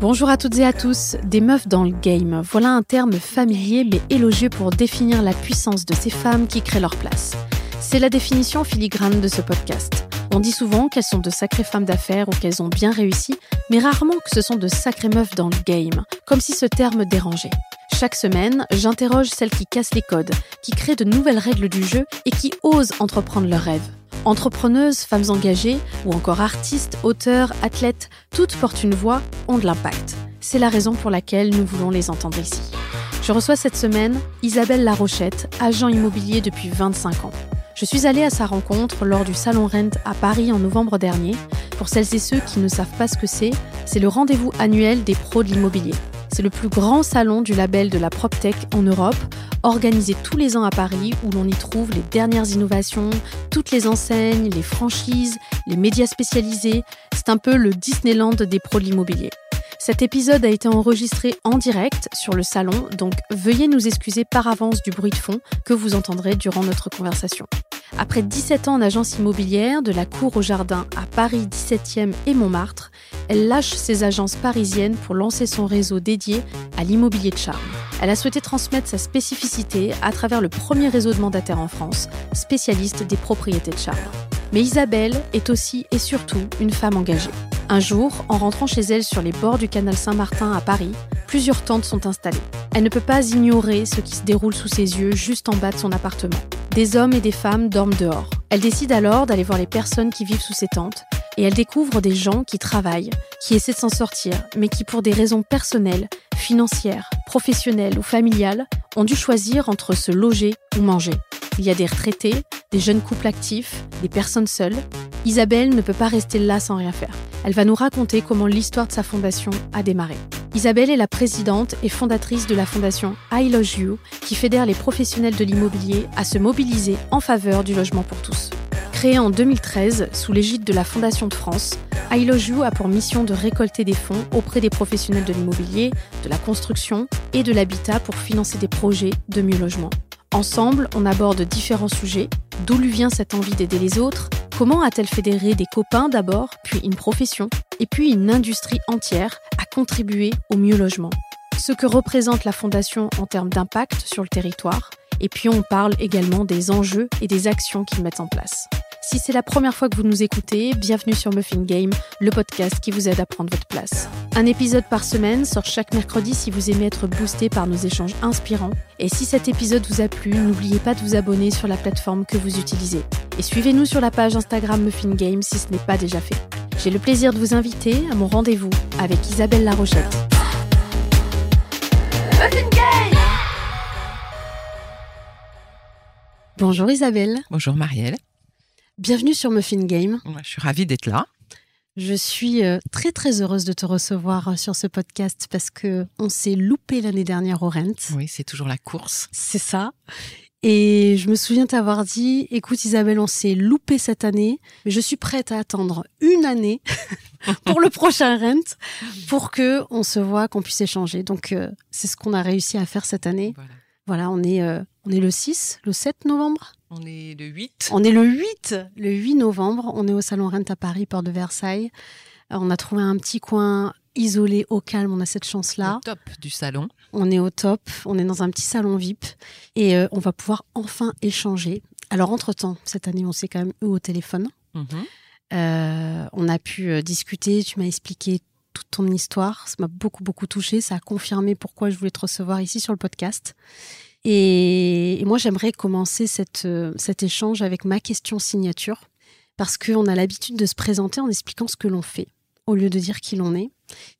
Bonjour à toutes et à tous, des meufs dans le game. Voilà un terme familier mais élogieux pour définir la puissance de ces femmes qui créent leur place. C'est la définition filigrane de ce podcast. On dit souvent qu'elles sont de sacrées femmes d'affaires ou qu'elles ont bien réussi, mais rarement que ce sont de sacrées meufs dans le game, comme si ce terme dérangeait. Chaque semaine, j'interroge celles qui cassent les codes, qui créent de nouvelles règles du jeu et qui osent entreprendre leurs rêves. Entrepreneuses, femmes engagées ou encore artistes, auteurs, athlètes, toutes portent une voix, ont de l'impact. C'est la raison pour laquelle nous voulons les entendre ici. Je reçois cette semaine Isabelle Larochette, agent immobilier depuis 25 ans. Je suis allée à sa rencontre lors du Salon Rent à Paris en novembre dernier. Pour celles et ceux qui ne savent pas ce que c'est, c'est le rendez-vous annuel des pros de l'immobilier. C'est le plus grand salon du label de la PropTech en Europe, organisé tous les ans à Paris, où l'on y trouve les dernières innovations, toutes les enseignes, les franchises, les médias spécialisés. C'est un peu le Disneyland des pros de. Cet épisode a été enregistré en direct sur le salon, donc veuillez nous excuser par avance du bruit de fond que vous entendrez durant notre conversation. Après 17 ans en agence immobilière, de la cour au jardin à Paris 17e et Montmartre, elle lâche ses agences parisiennes pour lancer son réseau dédié à l'immobilier de charme. Elle a souhaité transmettre sa spécificité à travers le premier réseau de mandataires en France, spécialiste des propriétés de charme. Mais Isabelle est aussi et surtout une femme engagée. Un jour, en rentrant chez elle sur les bords du canal Saint-Martin à Paris, plusieurs tentes sont installées. Elle ne peut pas ignorer ce qui se déroule sous ses yeux juste en bas de son appartement. Des hommes et des femmes dorment dehors. Elle décide alors d'aller voir les personnes qui vivent sous ces tentes et elle découvre des gens qui travaillent, qui essaient de s'en sortir, mais qui pour des raisons personnelles, financières, professionnelles ou familiales, ont dû choisir entre se loger ou manger. Il y a des retraités, des jeunes couples actifs, des personnes seules. Isabelle ne peut pas rester là sans rien faire. Elle va nous raconter comment l'histoire de sa fondation a démarré. Isabelle est la présidente et fondatrice de la fondation I You, qui fédère les professionnels de l'immobilier à se mobiliser en faveur du logement pour tous. Créée en 2013 sous l'égide de la Fondation de France, I a pour mission de récolter des fonds auprès des professionnels de l'immobilier, de la construction et de l'habitat pour financer des projets de mieux logement. Ensemble, on aborde différents sujets. D'où lui vient cette envie d'aider les autres? Comment a-t-elle fédéré des copains d'abord, puis une profession, et puis une industrie entière à contribuer au mieux logement? Ce que représente la fondation en termes d'impact sur le territoire, et puis on parle également des enjeux et des actions qu'ils mettent en place. Si c'est la première fois que vous nous écoutez, bienvenue sur Muffin Game, le podcast qui vous aide à prendre votre place. Un épisode par semaine sort chaque mercredi si vous aimez être boosté par nos échanges inspirants. Et si cet épisode vous a plu, n'oubliez pas de vous abonner sur la plateforme que vous utilisez. Et suivez-nous sur la page Instagram Muffin Game si ce n'est pas déjà fait. J'ai le plaisir de vous inviter à mon rendez-vous avec Isabelle Larochette. Muffin Game Bonjour Isabelle. Bonjour Marielle. Bienvenue sur Muffin Game. je suis ravie d'être là. Je suis euh, très très heureuse de te recevoir euh, sur ce podcast parce que on s'est loupé l'année dernière au Rent. Oui, c'est toujours la course. C'est ça. Et je me souviens t'avoir dit, écoute Isabelle, on s'est loupé cette année, mais je suis prête à attendre une année pour le prochain Rent pour que on se voit, qu'on puisse échanger. Donc euh, c'est ce qu'on a réussi à faire cette année. Voilà, voilà on est on est le 6, le 7 novembre. On est le 8. On est le 8, le 8 novembre. On est au Salon Rent à Paris, Port de Versailles. on a trouvé un petit coin isolé, au calme. On a cette chance-là. Au top du salon. On est au top. On est dans un petit salon VIP. Et euh, on va pouvoir enfin échanger. Alors, entre-temps, cette année, on s'est quand même eu au téléphone. Mhm. Euh, on a pu euh, discuter. Tu m'as expliqué toute ton histoire. Ça m'a beaucoup, beaucoup touché. Ça a confirmé pourquoi je voulais te recevoir ici sur le podcast. Et, moi, j'aimerais commencer cette, euh, cet échange avec ma question signature, parce qu'on a l'habitude de se présenter en expliquant ce que l'on fait, au lieu de dire qui l'on est.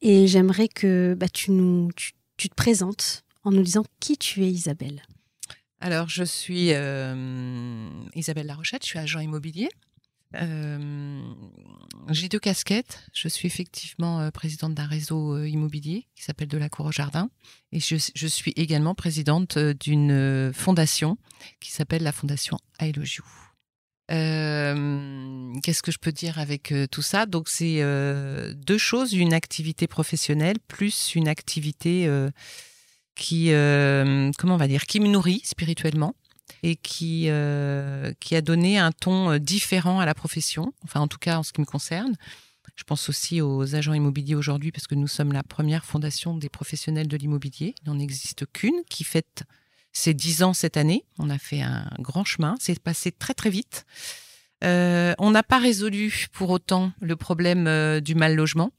Et j'aimerais que bah, tu, nous, tu, te présentes en nous disant qui tu es, Isabelle. Alors, je suis euh, Isabelle Larochette, je suis agent immobilier. Euh, j'ai deux casquettes. Je suis effectivement euh, présidente d'un réseau euh, immobilier qui s'appelle De la Cour au Jardin. Et je, suis également présidente d'une fondation qui s'appelle la Fondation I Qu'est-ce que je peux dire avec tout ça? Donc c'est deux choses. Une activité professionnelle plus une activité qui, comment on va dire, qui me nourrit spirituellement et qui, euh, qui a donné un ton euh, différent à la profession, enfin en tout cas en ce qui me concerne. Je pense aussi aux agents immobiliers aujourd'hui parce que nous sommes la première fondation des professionnels de l'immobilier. Il n'en existe qu'une qui fête ses 10 ans cette année. On a fait un grand chemin. C'est passé très très vite. Euh, on n'a pas résolu pour autant le problème du mal logement.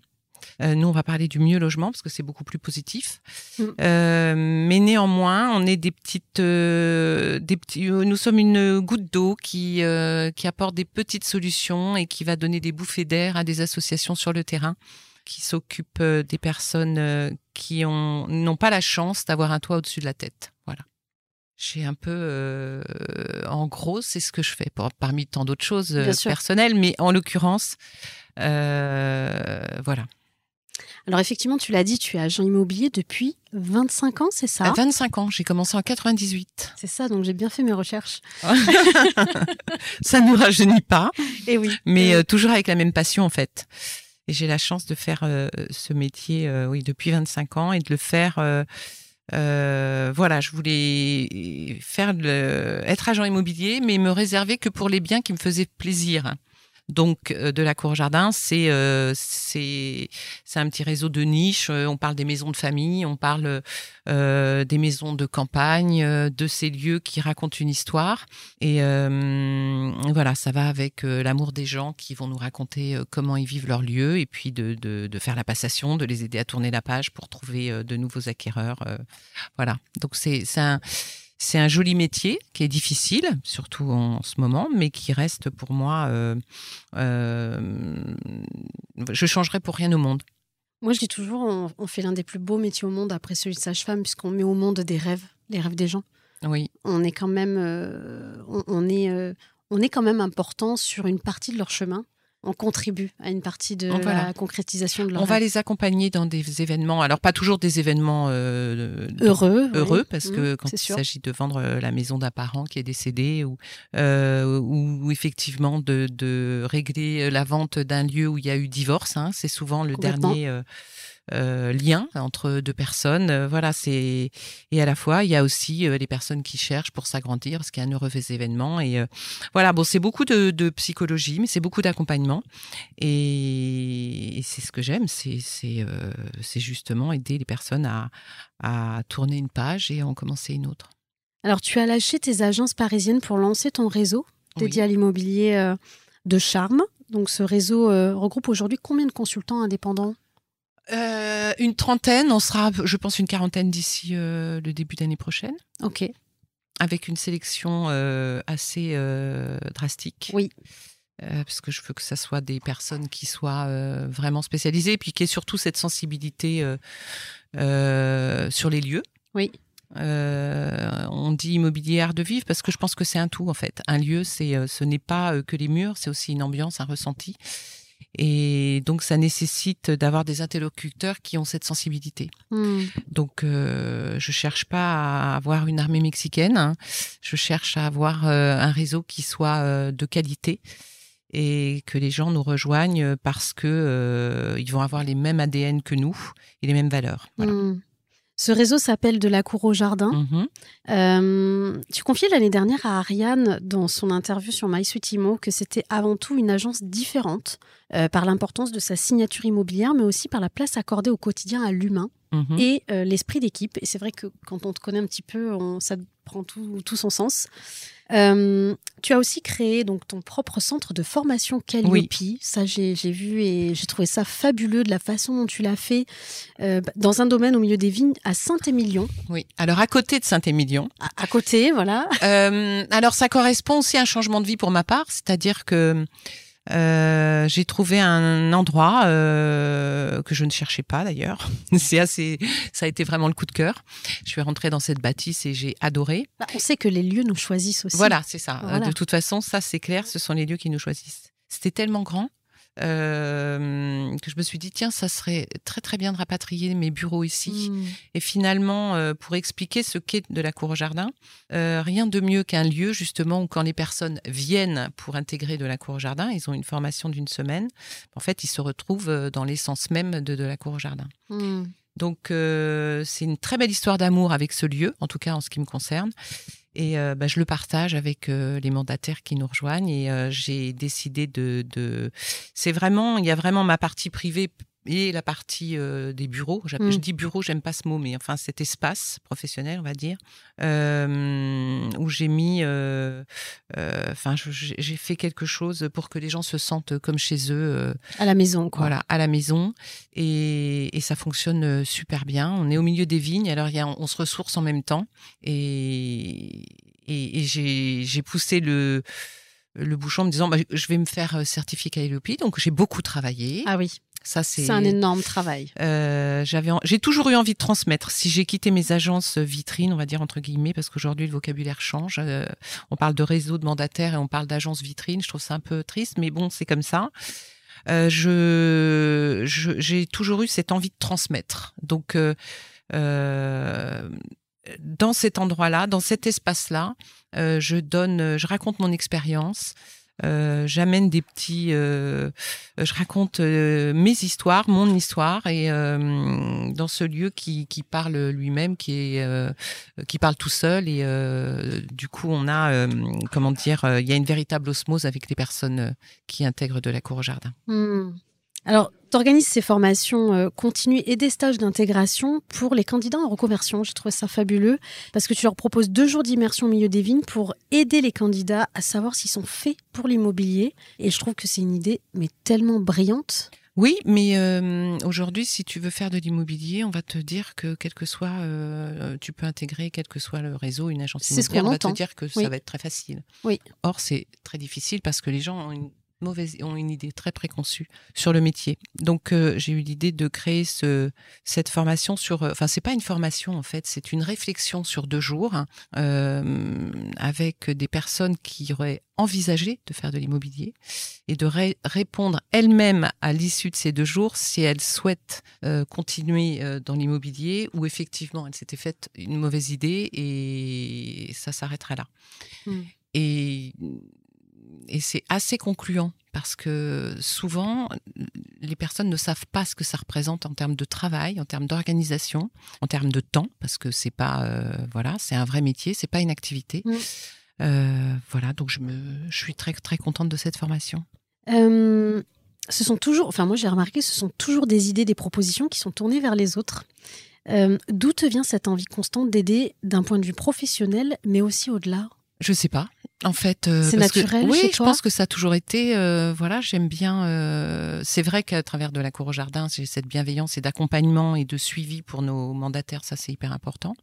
Euh, nous, on va parler du mieux logement parce que c'est beaucoup plus positif. Mm. Euh, mais néanmoins, on est des petites, euh, des petits. Nous sommes une goutte d'eau qui qui apporte des petites solutions et qui va donner des bouffées d'air à des associations sur le terrain qui s'occupent des personnes qui ont n'ont pas la chance d'avoir un toit au-dessus de la tête. Voilà. J'ai un peu, euh, en gros, c'est ce que je fais pour, parmi tant d'autres choses personnelles, mais en l'occurrence, euh, voilà. Alors effectivement, tu l'as dit, tu es agent immobilier depuis 25 ans, c'est ça? À 25 ans, j'ai commencé en 98. C'est ça, donc j'ai bien fait mes recherches. Ça ne nous rajeunit pas, Et oui. mais Et euh, toujours avec la même passion en fait. Et j'ai la chance de faire euh, ce métier, euh, oui, depuis 25 ans et de le faire. voilà, je voulais faire le, être agent immobilier, mais me réserver que pour les biens qui me faisaient plaisir. Donc, euh, de la cour jardin, c'est euh, c'est c'est un petit réseau de niches. Euh, On parle des maisons de famille, on parle des maisons de campagne, de ces lieux qui racontent une histoire. Et voilà, ça va avec l'amour des gens qui vont nous raconter comment ils vivent leur lieu et puis de, de, de faire la passation, de les aider à tourner la page pour trouver de nouveaux acquéreurs. voilà, donc c'est un, c'est un joli métier qui est difficile, surtout en ce moment, mais qui reste pour moi. Euh, euh, je changerais pour rien au monde. Moi, je dis toujours, on, on fait l'un des plus beaux métiers au monde après celui de sage-femme, puisqu'on met au monde des rêves, les rêves des gens. Oui, On est quand même, euh, on, on est, on est quand même important sur une partie de leur chemin. On contribue à une partie de Voilà. la concrétisation de leur on va les accompagner dans des événements. Alors pas toujours des événements euh, heureux. oui. heureux parce Mmh, que quand c'est il s'agit de vendre euh, la maison d'un parent qui est décédé ou, euh, ou, effectivement de, de régler la vente d'un lieu où il y a eu divorce, hein, c'est souvent le dernier euh, euh, lien entre deux personnes. Euh, voilà, c'est et à la fois il y a aussi euh, les personnes qui cherchent pour s'agrandir parce qu'il y a un heureux événement et voilà. Bon, c'est beaucoup de, de psychologie, mais c'est beaucoup d'accompagnement et, et c'est ce que j'aime, c'est c'est justement aider les personnes à à tourner une page et à en commencer une autre. Alors, tu as lâché tes agences parisiennes pour lancer ton réseau dédié Oui. à l'immobilier de charme. Donc, ce réseau regroupe aujourd'hui combien de consultants indépendants? Euh, une trentaine, on sera, je pense, une quarantaine d'ici euh, le début d'année prochaine, Ok. avec une sélection euh, assez drastique. Oui. Parce que je veux que ça soit des personnes qui soient vraiment spécialisées, puis qui aient surtout cette sensibilité sur les lieux. Oui. Euh, on dit immobilier art de vivre parce que je pense que c'est un tout en fait. Un lieu, c'est, ce n'est pas que les murs, c'est aussi une ambiance, un ressenti. Et donc ça nécessite d'avoir des interlocuteurs qui ont cette sensibilité. Hmm. Donc, euh, je cherche pas à avoir une armée mexicaine. hein. Je cherche à avoir euh, un réseau qui soit euh, de qualité et que les gens nous rejoignent parce que euh, ils vont avoir les mêmes ADN que nous et les mêmes valeurs. Voilà. Hmm. Ce réseau s'appelle De la cour au jardin. Mhm. Euh, tu confiais l'année dernière à Ariane dans son interview sur MySuitImo que c'était avant tout une agence différente euh, par l'importance de sa signature immobilière, mais aussi par la place accordée au quotidien à l'humain Mhm. et euh, l'esprit d'équipe. Et c'est vrai que quand on te connaît un petit peu, on- ça prend tout, tout son sens. Euh, tu as aussi créé donc ton propre centre de formation Calliope. Ça, j'ai j'ai vu et j'ai trouvé ça fabuleux de la façon dont tu l'as fait euh, dans un domaine au milieu des vignes à Saint-Émilion, Oui. Alors à côté de Saint-Émilion. à, à côté, voilà. Euh, alors ça correspond aussi à un changement de vie pour ma part, c'est-à-dire que euh, j'ai trouvé un endroit euh, que je ne cherchais pas d'ailleurs. C'est assez, ça a été vraiment le coup de cœur. Je suis rentrée dans cette bâtisse et j'ai adoré. Bah, on sait que les lieux nous choisissent aussi. Voilà, c'est ça. Voilà. De toute façon, ça c'est clair, ce sont les lieux qui nous choisissent. C'était tellement grand euh, que je me suis dit tiens, ça serait très très bien de rapatrier mes bureaux ici. Hmm. Et finalement, euh, pour expliquer ce qu'est de la cour au jardin, euh, rien de mieux qu'un lieu justement où quand les personnes viennent pour intégrer de la cour au jardin, ils ont une formation d'une semaine. En fait, ils se retrouvent dans l'essence même de, de la cour au jardin. Hmm. Donc euh, c'est une très belle histoire d'amour avec ce lieu, en tout cas en ce qui me concerne. Et euh, bah, je le partage avec euh, les mandataires qui nous rejoignent. Et euh, j'ai décidé de, de... C'est vraiment, il y a vraiment ma partie privée et la partie euh, des bureaux. Mm. Je dis bureau, j'aime pas ce mot, mais enfin cet espace professionnel, on va dire, euh, où j'ai mis, euh, euh, enfin, j'ai fait quelque chose pour que les gens se sentent comme chez eux, À la maison, quoi. voilà, à la maison, et, et ça fonctionne super bien. On est au milieu des vignes, alors il y a, on se ressource en même temps, et, et, et j'ai poussé le le bouchon en me disant bah, je vais me faire certifier KLOP donc j'ai beaucoup travaillé Ah oui, ça c'est un énorme travail. euh, j'avais, j'ai toujours eu envie de transmettre. Si j'ai quitté mes agences vitrines, on va dire entre guillemets, parce qu'aujourd'hui le vocabulaire change. euh, on parle de réseau de mandataires et on parle d'agences vitrines. Je trouve ça un peu triste, mais bon, c'est comme ça. Euh, je, j'ai toujours eu cette envie de transmettre. Donc, euh, euh, dans cet endroit-là, dans cet espace-là, euh, je donne, je raconte mon expérience. Euh, j'amène des petits, euh, je raconte euh, mes histoires, mon histoire, et dans ce lieu qui, qui parle lui-même, qui est, qui parle tout seul, et du coup on a, comment dire, il y a une véritable osmose avec les personnes qui intègrent de la cour au jardin. Hmm. Alors, tu organises ces formations euh, continues et des stages d'intégration pour les candidats en reconversion. J'ai trouvé ça fabuleux parce que tu leur proposes deux jours d'immersion au milieu des vignes pour aider les candidats à savoir s'ils sont faits pour l'immobilier. Et je trouve que c'est une idée mais tellement brillante. Oui, mais euh, aujourd'hui, si tu veux faire de l'immobilier, on va te dire que quel que soit, euh, tu peux intégrer quel que soit le réseau, une agence C'est ce immobilière, qu'on on va te dire que Oui. ça va être très facile. Oui. Or, c'est très difficile parce que les gens ont une mauvaise, ont une idée très préconçue sur le métier. Donc, euh, j'ai eu l'idée de créer ce, cette formation sur, euh, enfin, c'est pas une formation en fait, c'est une réflexion sur deux jours hein, euh, avec des personnes qui auraient envisagé de faire de l'immobilier et de ré- répondre elles-mêmes à l'issue de ces deux jours si elles souhaitent euh, continuer dans l'immobilier ou effectivement elles s'étaient faites une mauvaise idée et ça s'arrêtera là. Mm. Et, et c'est assez concluant parce que souvent les personnes ne savent pas ce que ça représente en termes de travail, en termes d'organisation, en termes de temps parce que c'est pas euh, voilà c'est un vrai métier, c'est pas une activité. Euh, voilà donc je me je suis très très contente de cette formation. Euh, ce sont toujours, enfin moi j'ai remarqué, ce sont toujours des idées, des propositions qui sont tournées vers les autres. D'où te vient cette envie constante d'aider d'un point de vue professionnel, mais aussi au-delà? Je sais pas. En fait, euh, C'est que- naturel oui, chez je toi pense que ça a toujours été. euh, voilà, j'aime bien. euh, c'est vrai qu'à travers de la cour au jardin, j'ai cette bienveillance et d'accompagnement et de suivi pour nos mandataires. Ça, c'est hyper important.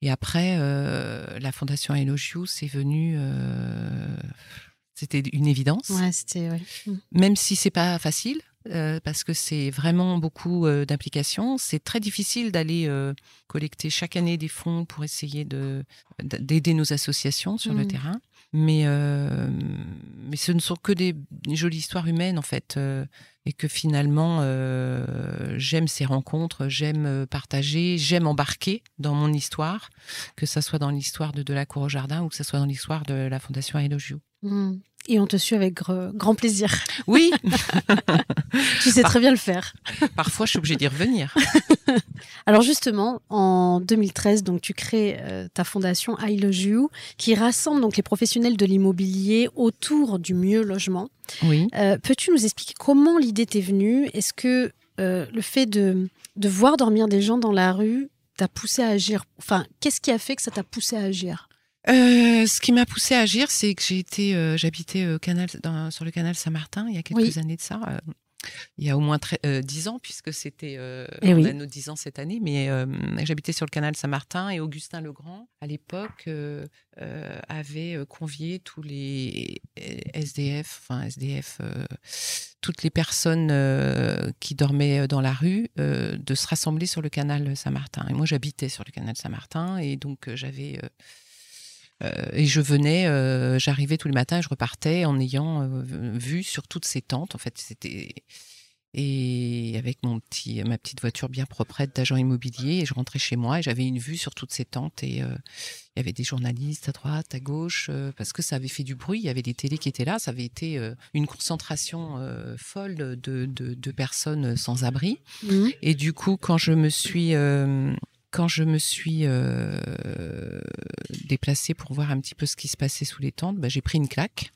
Et après, euh, la fondation Elogio, c'est venu. euh, C'était une évidence Ouais, c'était. ouais. Mm. même si c'est pas facile euh, parce que c'est vraiment beaucoup euh, d'implications. C'est très difficile d'aller euh, collecter chaque année des fonds pour essayer de d'aider nos associations sur le Mhm. terrain. Mais mais ce ne sont que des jolies histoires humaines en fait et que finalement j'aime ces rencontres, j'aime partager, j'aime embarquer dans mon histoire, que ça soit dans l'histoire de de la cour au jardin ou que ça soit dans l'histoire de la fondation Elogio. Mm. Et on te suit avec gr- grand plaisir. Oui, tu sais très bien le faire. parfois je suis obligée d'y revenir. Alors justement, en 2013, donc tu crées euh, ta fondation I Love You, qui rassemble donc les professionnels de l'immobilier autour du mieux logement. Oui. Euh, Peux-tu nous expliquer comment l'idée t'est venue? Est-ce que euh, le fait de, de voir dormir des gens dans la rue t'a poussé à agir? Enfin, qu'est-ce qui a fait que ça t'a poussé à agir? Euh, ce qui m'a poussé à agir, c'est que j'ai été, euh, j'habitais euh, canal, dans- sur le canal Saint-Martin il y a quelques Oui. années de ça. il y a au moins 10 ans, puisque c'était. Eh on oui. a nos 10 ans cette année, mais j'habitais sur le canal Saint-Martin et Augustin Legrand, à l'époque, avait convié tous les SDF, enfin SDF, toutes les personnes qui dormaient dans la rue, de se rassembler sur le canal Saint-Martin. Et moi, j'habitais sur le canal Saint-Martin, et donc j'avais. Euh, et je venais, euh, j'arrivais tous les matins, et je repartais en ayant euh, vu sur toutes ces tentes. En fait, c'était et avec mon petit, ma petite voiture bien proprette d'agent immobilier, et je rentrais chez moi et j'avais une vue sur toutes ces tentes et euh, il y avait des journalistes à droite, à gauche, euh, parce que ça avait fait du bruit. Il y avait des télés qui étaient là, ça avait été euh, une concentration folle de, de, de personnes sans abri. Mhm. Et du coup, quand je me suis, quand je me suis euh, déplacée pour voir un petit peu ce qui se passait sous les tentes, bah, j'ai pris une claque.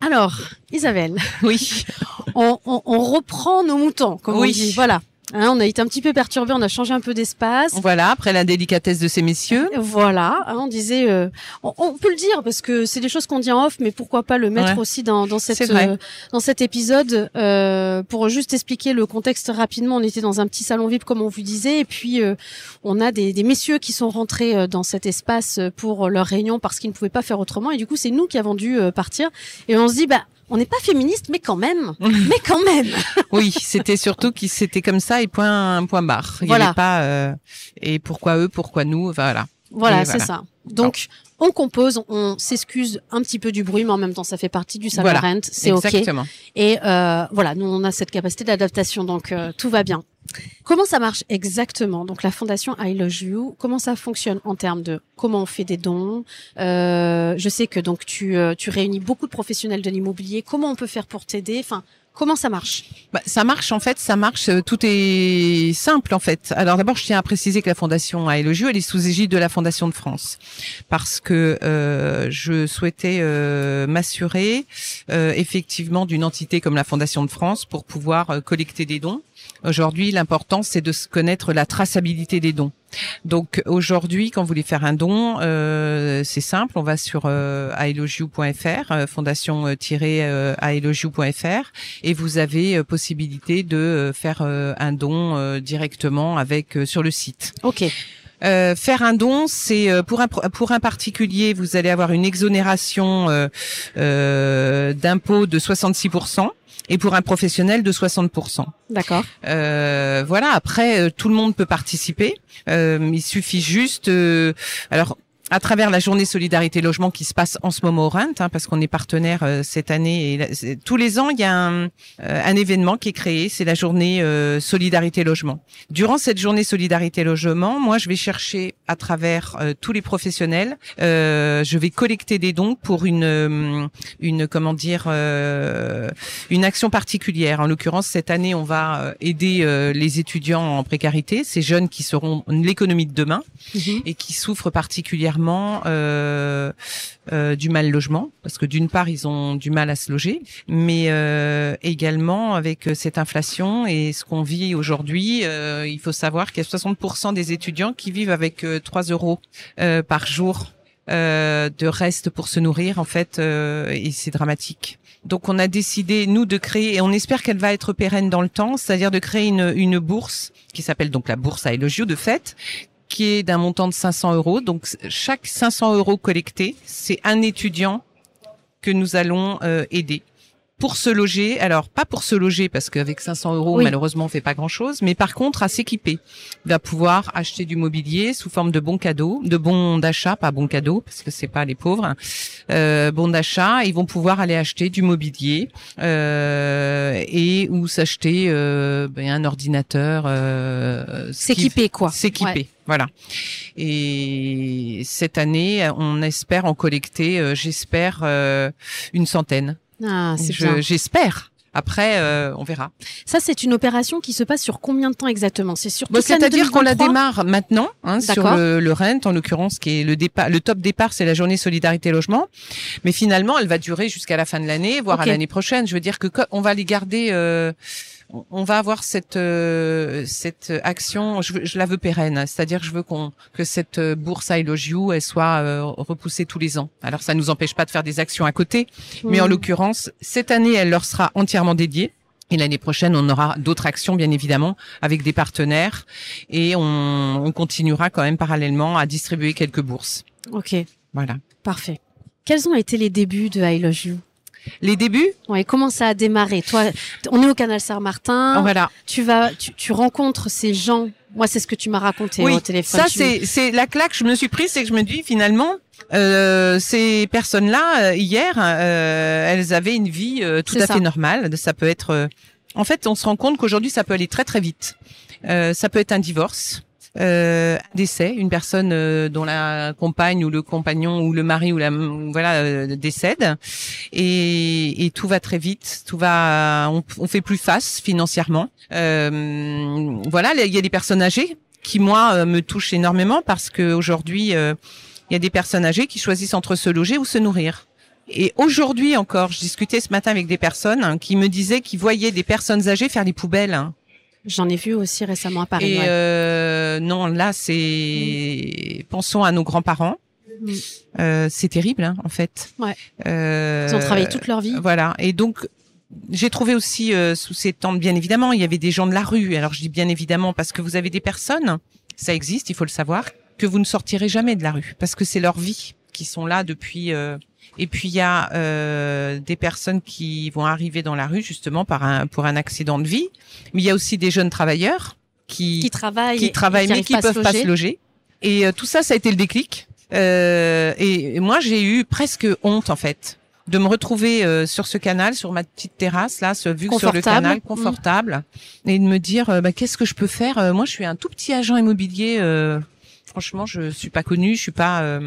Alors, Isabelle, Oui. on, on- on reprend nos moutons, comme Oui. on dit. Voilà. Hein, on a été un petit peu perturbé, on a changé un peu d'espace. Voilà, après la délicatesse de ces messieurs. Voilà, hein, on disait, euh, on, on peut le dire parce que c'est des choses qu'on dit en off, mais pourquoi pas le mettre Ouais. aussi dans, dans cette euh, dans cet épisode euh, pour juste expliquer le contexte rapidement. On était dans un petit salon VIP comme on vous disait, et puis euh, on a des, des messieurs qui sont rentrés euh, dans cet espace pour leur réunion parce qu'ils ne pouvaient pas faire autrement, et du coup c'est nous qui avons dû euh, partir, et on se dit bah on n'est pas féministe, mais quand même, mais quand même. Oui, c'était surtout qu'ils c'était comme ça et point point barre. Il y Voilà. avait pas euh, et pourquoi eux, pourquoi nous, voilà. Voilà, c'est voilà. ça. Donc, on compose, on s'excuse un petit peu du bruit, mais en même temps, ça fait partie du salon Voilà. rent, c'est ok. Exactement. Et euh, voilà, nous, on a cette capacité d'adaptation, donc euh, tout va bien. Comment ça marche exactement? Donc, la fondation I Love You, comment ça fonctionne en termes de comment on fait des dons? Euh, Je sais que donc tu, euh, tu réunis beaucoup de professionnels de l'immobilier. Comment on peut faire pour t'aider? Enfin, comment ça marche? Bah, ça marche en fait, ça marche. euh, Tout est simple en fait. Alors d'abord, je tiens à préciser que la fondation à Elogio, elle est sous égide de la Fondation de France, parce que euh, je souhaitais euh, m'assurer euh, effectivement d'une entité comme la Fondation de France pour pouvoir collecter des dons. Aujourd'hui, l'important c'est de connaître la traçabilité des dons. Donc aujourd'hui, quand vous voulez faire un don, euh, c'est simple, on va sur euh, euh, fondation-aelogiu.fr, et vous avez euh, possibilité de euh, faire euh, un don euh, directement avec euh, sur le site. Ok, Euh, faire un don, c'est euh, pour un pour un particulier, vous allez avoir une exonération euh, euh, d'impôt de 66% et pour un professionnel de 60% d'accord. euh, voilà. Après, euh, tout le monde peut participer. Euh, il suffit juste, euh, alors. À travers la journée solidarité logement qui se passe en ce moment au Rent, hein, parce qu'on est partenaire euh, cette année et là, tous les ans il y a un, euh, un événement qui est créé, c'est la journée euh, solidarité logement. Durant cette journée solidarité logement, moi je vais chercher à travers euh, tous les professionnels, euh, je vais collecter des dons pour une euh, une comment dire euh, une action particulière. En l'occurrence, cette année, on va aider euh, les étudiants en précarité, ces jeunes qui seront l'économie de demain Mhm. et qui souffrent particulièrement euh, euh, du mal logement, parce que d'une part, ils ont du mal à se loger, mais euh, également avec euh, cette inflation et ce qu'on vit aujourd'hui, euh, il faut savoir qu'il y a 60% des étudiants qui vivent avec euh, 3 euros par jour euh, de reste pour se nourrir, en fait, euh, et c'est dramatique. Donc on a décidé nous de créer et on espère qu'elle va être pérenne dans le temps, c'est-à-dire de créer une, une bourse qui s'appelle donc la bourse à Elogio de fait, qui est d'un montant de 500 euros. Donc chaque 500 euros collectés, c'est un étudiant que nous allons euh, aider pour se loger. Alors pas pour se loger parce qu'avec 500 euros Oui. malheureusement on fait pas grand chose, mais par contre à s'équiper. Il va pouvoir acheter du mobilier sous forme de bons cadeaux, de bons d'achat, pas bons cadeaux parce que c'est pas les pauvres. Euh, bons d'achat, ils vont pouvoir aller acheter du mobilier euh, et ou s'acheter euh, ben, un ordinateur. Euh, S'équiper, quoi. S'équiper, Ouais. voilà. Et cette année, on espère en collecter, euh, j'espère, euh, une centaine. Ah, c'est Je- bien. J'espère. Après, euh, on verra. Ça, c'est une opération qui se passe sur combien de temps exactement? C'est sur Bon, toute l'année C'est-à-dire qu'on la 2023? démarre maintenant hein, sur D'accord. le, le rent, en l'occurrence, qui est le départ. Le top départ, c'est la journée solidarité logement, mais finalement, elle va durer jusqu'à la fin de l'année, voire Ok. à l'année prochaine. Je veux dire que co- on va les garder. euh, on- va avoir cette euh, cette action. Je, je la veux pérenne, c'est-à-dire je veux qu'on que cette euh, bourse à Elogio, elle soit euh, repoussée tous les ans. Alors ça nous empêche pas de faire des actions à côté, mais en l'occurrence, cette année, elle leur sera entièrement dédiée. Et l'année prochaine, on aura d'autres actions, bien évidemment, avec des partenaires. Et on, on continuera quand même parallèlement à distribuer quelques bourses. Ok, Voilà. parfait. Quels ont été les débuts de I Love You Les débuts, Ouais, comment ça a démarré Toi, on est au canal Saint-Martin. voilà. Tu vas, tu, tu rencontres ces gens. Moi, c'est ce que tu m'as raconté Oui, au téléphone. ça Tu- c'est c'est la claque que je me suis prise, c'est que je me dis finalement euh, ces personnes-là euh, hier, euh, elles avaient une vie euh, tout à ça. fait normale. Ça peut être, euh, en fait, on se rend compte qu'aujourd'hui ça peut aller très très vite. Euh, ça peut être un divorce. Euh, un décès, une personne euh, dont la compagne ou le compagnon ou le mari ou la voilà euh, décède et, et tout va très vite, tout va, on, on fait plus face financièrement. Euh, voilà, il y a des personnes âgées qui moi me touche énormément parce que aujourd'hui il y a des personnes âgées qui choisissent entre se loger ou se nourrir. Et aujourd'hui encore, je discutais ce matin avec des personnes hein, qui me disaient qu'ils voyaient des personnes âgées faire les poubelles. Hein. J'en ai vu aussi récemment à Paris. Et euh, non, là, c'est pensons à nos grands-parents. Mm. Euh, c'est terrible, hein, en fait. Ouais. Euh, Ils ont travaillé toute leur vie. Voilà. Et donc, j'ai trouvé aussi euh, sous ces temps, bien évidemment, il y avait des gens de la rue. Alors, je dis bien évidemment parce que vous avez des personnes, ça existe, il faut le savoir, que vous ne sortirez jamais de la rue parce que c'est leur vie qui sont là depuis. Euh, et puis il y a euh, des personnes qui vont arriver dans la rue justement par un pour un accident de vie. Mais il y a aussi des jeunes travailleurs qui qui travaillent, qui travaillent mais qui peuvent pas se loger. Et euh, tout ça, ça a été le déclic. Euh, et, moi, j'ai eu presque honte en fait de me retrouver euh, sur ce canal, sur ma petite terrasse là, ce vue sur le canal, confortable, et de me dire bah, qu'est-ce que je peux faire? moi, je suis un tout petit agent immobilier. franchement, je suis pas connu, je suis pas.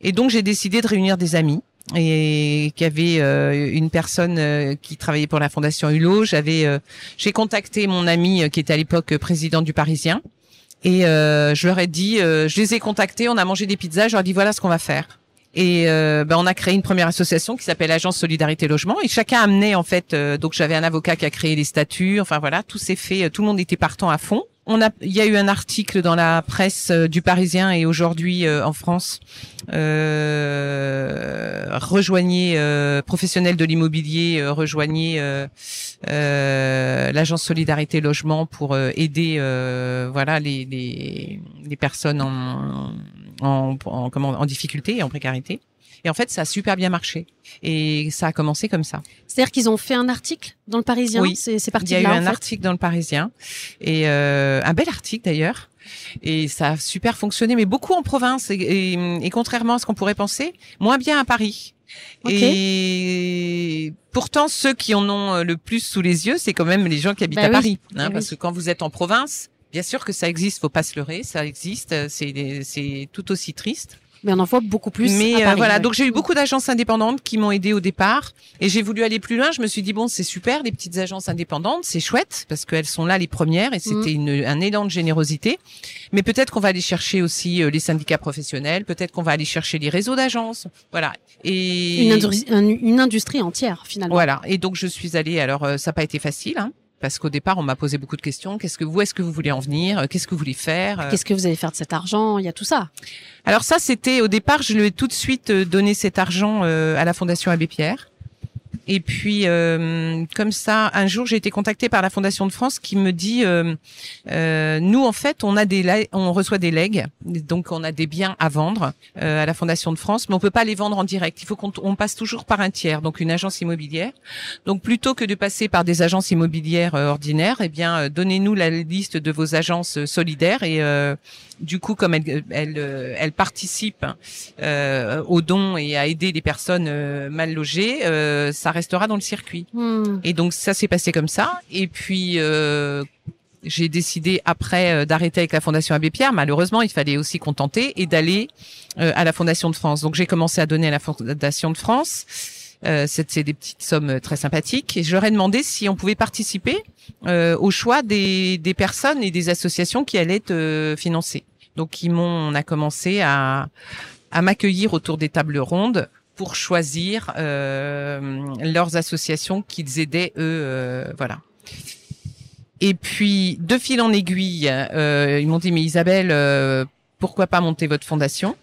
Et donc, j'ai décidé de réunir des amis et qu'il y avait euh, une personne euh, qui travaillait pour la fondation Hulot. J'avais, euh, j'ai contacté mon ami qui était à l'époque président du Parisien et je leur ai dit, je les ai contactés, on a mangé des pizzas, je leur ai dit voilà ce qu'on va faire. Et ben, on a créé une première association qui s'appelle Agence Solidarité Logement et chacun amenait en fait donc j'avais un avocat qui a créé les statuts enfin voilà tout s'est fait tout le monde était partant à fond on a, il y a eu un article dans la presse euh, du Parisien et aujourd'hui euh, en France. Euh, rejoignez euh, professionnels de l'immobilier, rejoignez l'agence Solidarité Logement pour aider, voilà les, les, les personnes en, en, en, comment, en difficulté et en précarité. Et en fait, ça a super bien marché. Et ça a commencé comme ça. C'est-à-dire qu'ils ont fait un article dans le Parisien. Oui, c'est parti. Il y a eu un article dans le Parisien et euh, un bel article d'ailleurs. Et ça a super fonctionné, mais beaucoup en province et, et, contrairement à ce qu'on pourrait penser, moins bien à Paris. Et pourtant, ceux qui en ont euh, le plus sous les yeux, c'est quand même les gens qui habitent bah à Paris, hein, eh parce que quand vous êtes en province, bien sûr que ça existe, faut pas se leurrer, ça existe, c'est c'est tout aussi triste mais on en voit beaucoup plus. Mais euh, voilà, donc j'ai eu beaucoup d'agences indépendantes qui m'ont aidé au départ, et j'ai voulu aller plus loin. Je me suis dit bon, c'est super, les petites agences indépendantes, c'est chouette parce qu'elles sont là les premières, et c'était mm. un élan de générosité. Mais peut-être qu'on va aller chercher aussi euh, les syndicats professionnels, peut-être qu'on va aller chercher les réseaux d'agences, voilà. Et une, industrie, une industrie entière finalement. Voilà. Et donc je suis allée. Alors euh, ça n'a pas été facile. Hein parce qu'au départ, on m'a posé beaucoup de questions. Qu'est-ce que vous, est-ce que vous voulez en venir? Qu'est-ce que vous voulez faire? Qu'est-ce que vous allez faire de cet argent? Il y a tout ça. Alors ça, c'était au départ, je lui ai tout de suite euh, donné cet argent euh, à la Fondation Abbé Pierre. Et puis, euh, comme ça, un jour, j'ai été contactée par la Fondation de France qui me dit, euh, euh, nous, en fait, on a des, on reçoit des legs, donc on a des biens à vendre à la Fondation de France, mais on peut pas les vendre en direct. Il faut qu'on passe toujours par un tiers, donc une agence immobilière. Donc, plutôt que de passer par des agences immobilières ordinaires, eh bien, donnez-nous la liste de vos agences solidaires et du coup, comme elle, elle, elle participe euh, aux dons et à aider les personnes euh, mal logées, euh, ça restera dans le circuit. Hmm. Et donc ça s'est passé comme ça. Et puis euh, j'ai décidé après euh, d'arrêter avec la Fondation Abbé Pierre. Malheureusement, il fallait aussi contenter et d'aller à la Fondation de France. Donc j'ai commencé à donner à la Fondation de France. Euh, c'est des petites sommes très sympathiques. Et je leur ai demandé si on pouvait participer euh, au choix des, des, personnes et des associations qui allaient être financées. Donc ils m'ont, on a commencé à, à m'accueillir autour des tables rondes pour choisir euh, leurs associations qu'ils aidaient eux, euh, voilà. Et puis de fil en aiguille, euh, ils m'ont dit mais Isabelle, euh, pourquoi pas monter votre fondation?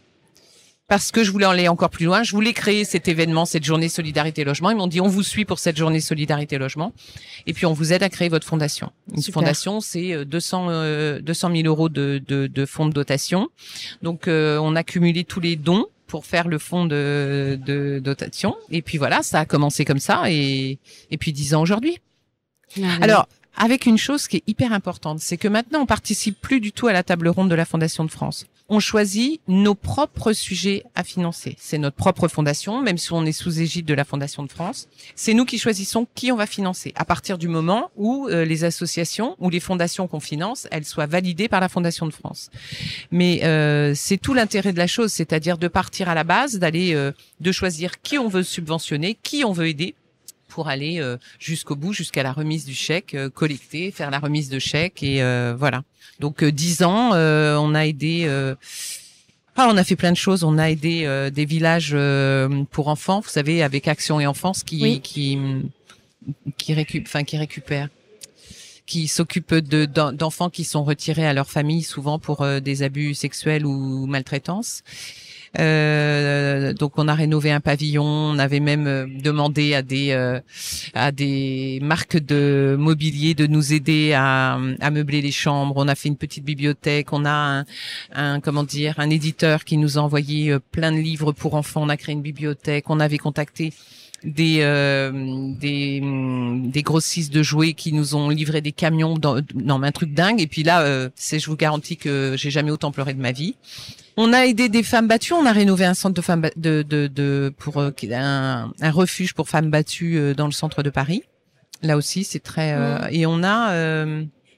Parce que je voulais aller encore plus loin. Je voulais créer cet événement, cette journée solidarité logement. Ils m'ont dit on vous suit pour cette journée solidarité logement, et puis on vous aide à créer votre fondation. Une fondation, c'est 200 euh, 200 000 euros de, de, de fonds de dotation. Donc euh, on a cumulé tous les dons pour faire le fonds de, de dotation. Et puis voilà, ça a commencé comme ça, et et puis dix ans aujourd'hui. Ah Alors avec une chose qui est hyper importante, c'est que maintenant on participe plus du tout à la table ronde de la Fondation de France on choisit nos propres sujets à financer. C'est notre propre fondation, même si on est sous égide de la Fondation de France. C'est nous qui choisissons qui on va financer à partir du moment où euh, les associations ou les fondations qu'on finance, elles soient validées par la Fondation de France. Mais euh, c'est tout l'intérêt de la chose, c'est-à-dire de partir à la base, d'aller, euh, de choisir qui on veut subventionner, qui on veut aider pour aller jusqu'au bout, jusqu'à la remise du chèque, collecter, faire la remise de chèque et voilà. Donc dix ans, on a aidé. Ah, on a fait plein de choses. On a aidé des villages pour enfants, vous savez, avec Action et Enfance qui qui qui récup, enfin qui récupère qui s'occupent de d'enfants qui sont retirés à leur famille souvent pour des abus sexuels ou maltraitance. Euh, donc on a rénové un pavillon, on avait même euh, demandé à des euh, à des marques de mobilier de nous aider à, à meubler les chambres. On a fait une petite bibliothèque, on a un, un comment dire un éditeur qui nous a envoyé plein de livres pour enfants. On a créé une bibliothèque, on avait contacté des euh, des des grossistes de jouets qui nous ont livré des camions dans, dans un truc dingue. Et puis là euh, c'est je vous garantis que j'ai jamais autant pleuré de ma vie on a aidé des femmes battues on a rénové un centre de femmes de de, de pour euh, un, un refuge pour femmes battues euh, dans le centre de Paris là aussi c'est très mmh. et on a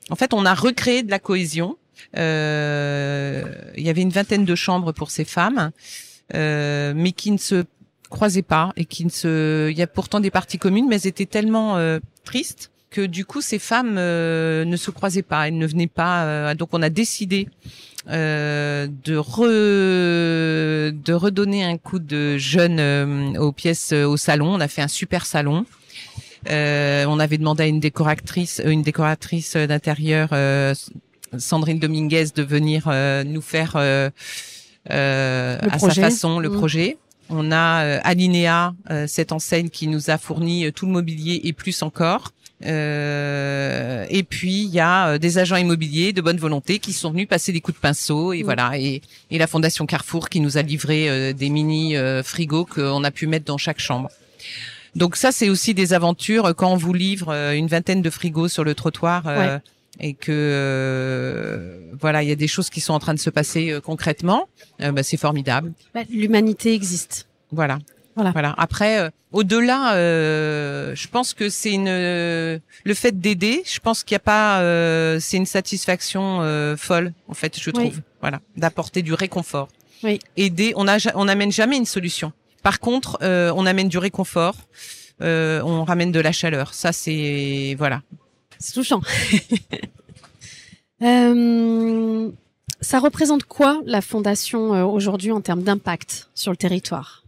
en fait on a recréé de la cohésion il y avait une vingtaine de chambres pour ces femmes mais qui ne se croisaient pas et qui ne se, il y a pourtant des parties communes, mais elles étaient tellement euh, tristes que du coup ces femmes euh, ne se croisaient pas, elles ne venaient pas. Euh, donc on a décidé de re, de redonner un coup de jeune aux pièces au salon. On a fait un super salon. on avait demandé à une décoratrice, une décoratrice d'intérieur, Sandrine Dominguez, de venir nous faire à sa façon le mmh. projet. On a euh, Alinea, euh, cette enseigne qui nous a fourni euh, tout le mobilier et plus encore. Et puis il y a des agents immobiliers de bonne volonté qui sont venus passer des coups de pinceau et voilà et, la fondation Carrefour qui nous a livré des mini frigos qu'on a pu mettre dans chaque chambre. Donc ça c'est aussi des aventures quand on vous livre une vingtaine de frigos sur le trottoir et que euh, voilà, il y a des choses qui sont en train de se passer euh, concrètement, euh, bah, c'est formidable. Bah, l'humanité existe. Voilà. Voilà. voilà. Après, au-delà, je pense que c'est une le fait d'aider. Je pense qu'il n'y a pas, c'est une satisfaction folle en fait, je trouve. Voilà, d'apporter du réconfort. Oui. Aider, on a, on n'amène jamais une solution. Par contre, on amène du réconfort. on ramène de la chaleur. Ça, c'est voilà. C'est touchant. euh, ça représente quoi la fondation euh, aujourd'hui en termes d'impact sur le territoire? euh,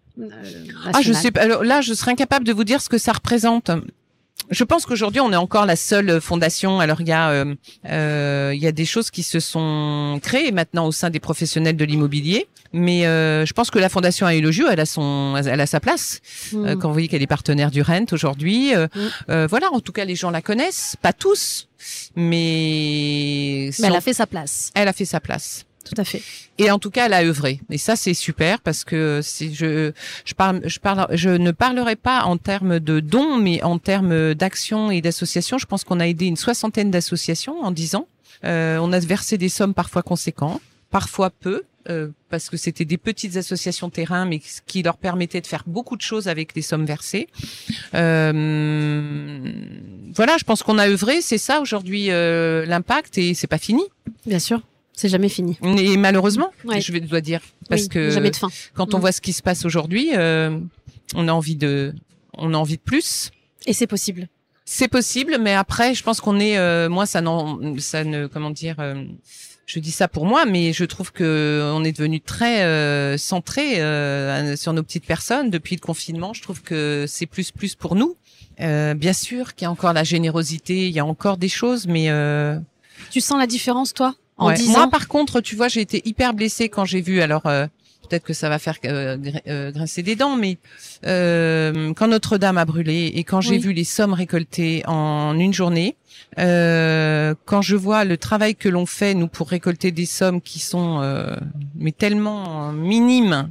Ah, je sais. Alors là, je serais incapable de vous dire ce que ça représente je pense qu'aujourd'hui on est encore la seule fondation. Alors il y a euh, euh, il y a des choses qui se sont créées maintenant au sein des professionnels de l'immobilier, mais euh, je pense que la fondation Aélogio, elle a son elle a sa place. Hmm. quand vous voyez qu'elle est partenaire du Rent aujourd'hui, hmm. voilà. En tout cas, les gens la connaissent, pas tous, mais, mais elle a fait sa place. Elle a fait sa place. Tout à fait. Et en tout cas, elle a œuvré. Et ça, c'est super parce que si je, je parle, je parle, je ne parlerai pas en termes de dons, mais en termes d'actions et d'associations. Je pense qu'on a aidé une soixantaine d'associations en dix ans. Euh, on a versé des sommes parfois conséquentes, parfois peu, euh, parce que c'était des petites associations terrain, mais qui leur permettaient de faire beaucoup de choses avec les sommes versées. Euh, voilà, je pense qu'on a œuvré, c'est ça aujourd'hui euh, l'impact, et c'est pas fini. Bien sûr. C'est jamais fini. Et malheureusement, je dois dire, parce que jamais de fin. quand on mm. voit ce qui se passe aujourd'hui, euh, on a envie de, on a envie de plus. Et c'est possible. C'est possible, mais après, je pense qu'on est, euh, moi, ça non, ça ne, comment dire, euh, je dis ça pour moi, mais je trouve que on est devenu très euh, centré sur nos petites personnes depuis le confinement. Je trouve que c'est plus plus pour nous. bien sûr qu'il y a encore la générosité, il y a encore des choses, mais tu sens la différence, toi? Moi, par contre, tu vois, j'ai été hyper blessée quand j'ai vu. Alors, euh, peut-être que ça va faire euh, euh, grincer des dents, mais quand Notre-Dame a brûlé et quand j'ai vu les sommes récoltées en une journée, quand je vois le travail que l'on fait nous pour récolter des sommes qui sont mais tellement minimes.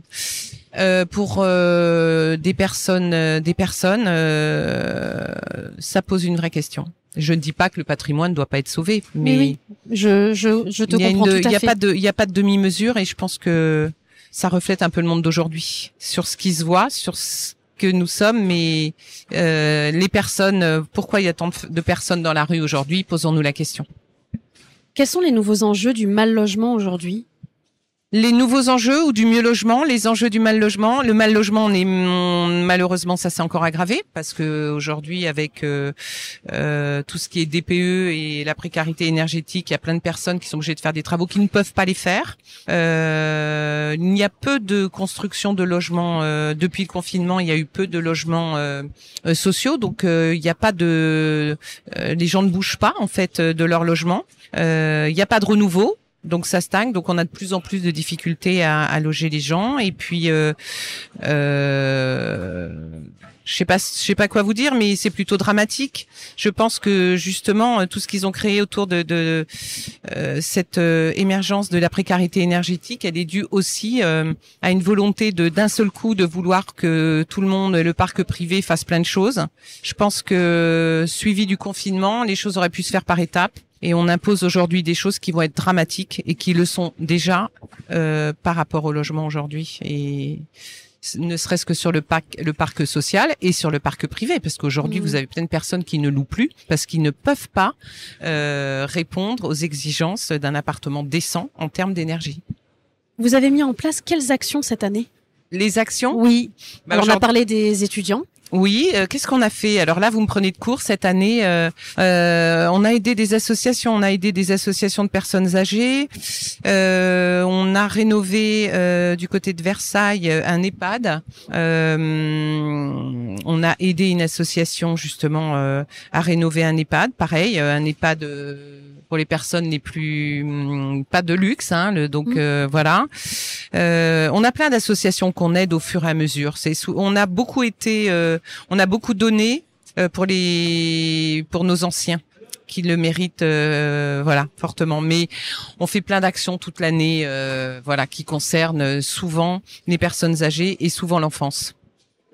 pour des personnes, des personnes, ça pose une vraie question. Je ne dis pas que le patrimoine ne doit pas être sauvé, mais oui, je, je, je te comprends. Il n'y a pas de, il y a pas de demi-mesure et je pense que ça reflète un peu le monde d'aujourd'hui sur ce qui se voit, sur ce que nous sommes, mais euh, les personnes, pourquoi il y a tant de personnes dans la rue aujourd'hui? Posons-nous la question. Quels sont les nouveaux enjeux du mal logement aujourd'hui? Les nouveaux enjeux ou du mieux logement, les enjeux du mal logement. Le mal logement, on est mm, malheureusement ça s'est encore aggravé parce que aujourd'hui avec euh, euh, tout ce qui est DPE et la précarité énergétique, il y a plein de personnes qui sont obligées de faire des travaux qui ne peuvent pas les faire. Euh, il y a peu de construction de logements depuis le confinement. Il y a eu peu de logements sociaux, donc il n'y a pas de, les gens ne bougent pas en fait de leur logement. Il n'y a pas de renouveau. Donc ça stagne, donc on a de plus en plus de difficultés à, à loger les gens. Et puis, euh, euh, je sais pas, je sais pas quoi vous dire, mais c'est plutôt dramatique. Je pense que justement tout ce qu'ils ont créé autour de, de euh, cette euh, émergence de la précarité énergétique, elle est due aussi euh, à une volonté de d'un seul coup de vouloir que tout le monde, le parc privé, fasse plein de choses. Je pense que suivi du confinement, les choses auraient pu se faire par étapes et on impose aujourd'hui des choses qui vont être dramatiques et qui le sont déjà euh, par rapport au logement aujourd'hui et ne serait-ce que sur le parc, le parc social et sur le parc privé, parce qu'aujourd'hui Mmh. vous avez plein de personnes qui ne louent plus parce qu'ils ne peuvent pas euh, répondre aux exigences d'un appartement décent en termes d'énergie. Vous avez mis en place quelles actions cette année? Les actions, Oui. bah, Alors, on a parlé des étudiants. Oui, euh, qu'est-ce qu'on a fait? Alors là, vous me prenez de court. Cette année, euh, euh, on a aidé des associations. On a aidé des associations de personnes âgées. On a rénové du côté de Versailles un EHPAD. On a aidé une association justement à rénover un EHPAD. Pareil, un EHPAD. Pour les personnes les plus hum, pas de luxe, hein, le- donc Mhm. euh, voilà. Euh, on a plein d'associations qu'on aide au fur et à mesure. C'est sous- on a beaucoup été euh, on a beaucoup donné euh, pour les pour nos anciens qui le méritent euh, voilà fortement mais on fait plein d'actions toute l'année euh, voilà qui concernent souvent les personnes âgées et souvent l'enfance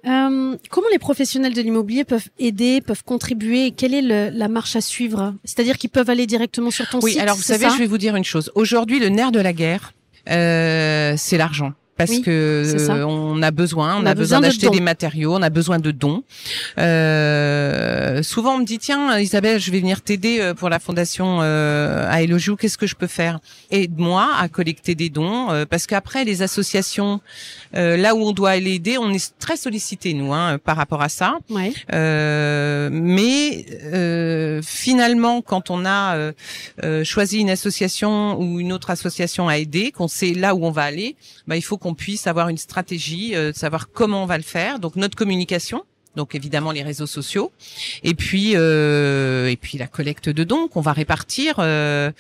Euh, comment les professionnels de l'immobilier peuvent aider, peuvent contribuer Quelle est le- la marche à suivre? C'est-à-dire qu'ils peuvent aller directement sur ton oui site alors vous savez je vais vous dire une chose. Aujourd'hui le nerf de la guerre euh, c'est l'argent parce Oui, que euh, on a besoin, on, On a, a besoin d'acheter des matériaux, on a besoin de dons. Euh, souvent on me dit tiens Isabelle, je vais venir t'aider euh, pour la fondation euh, à qu'est-ce que je peux faire? Aide-moi à collecter des dons euh, parce qu'après les associations, euh, là où on doit aller aider, on est très sollicité nous hein, par rapport à ça. Ouais. Euh, mais euh, finalement, quand on a choisi une association ou une autre association à aider, qu'on sait là où on va aller, bah, il faut qu'on puisse avoir une stratégie, euh, savoir comment on va le faire. Donc notre communication. Donc évidemment les réseaux sociaux et puis euh, et puis la collecte de dons qu'on va répartir. euh,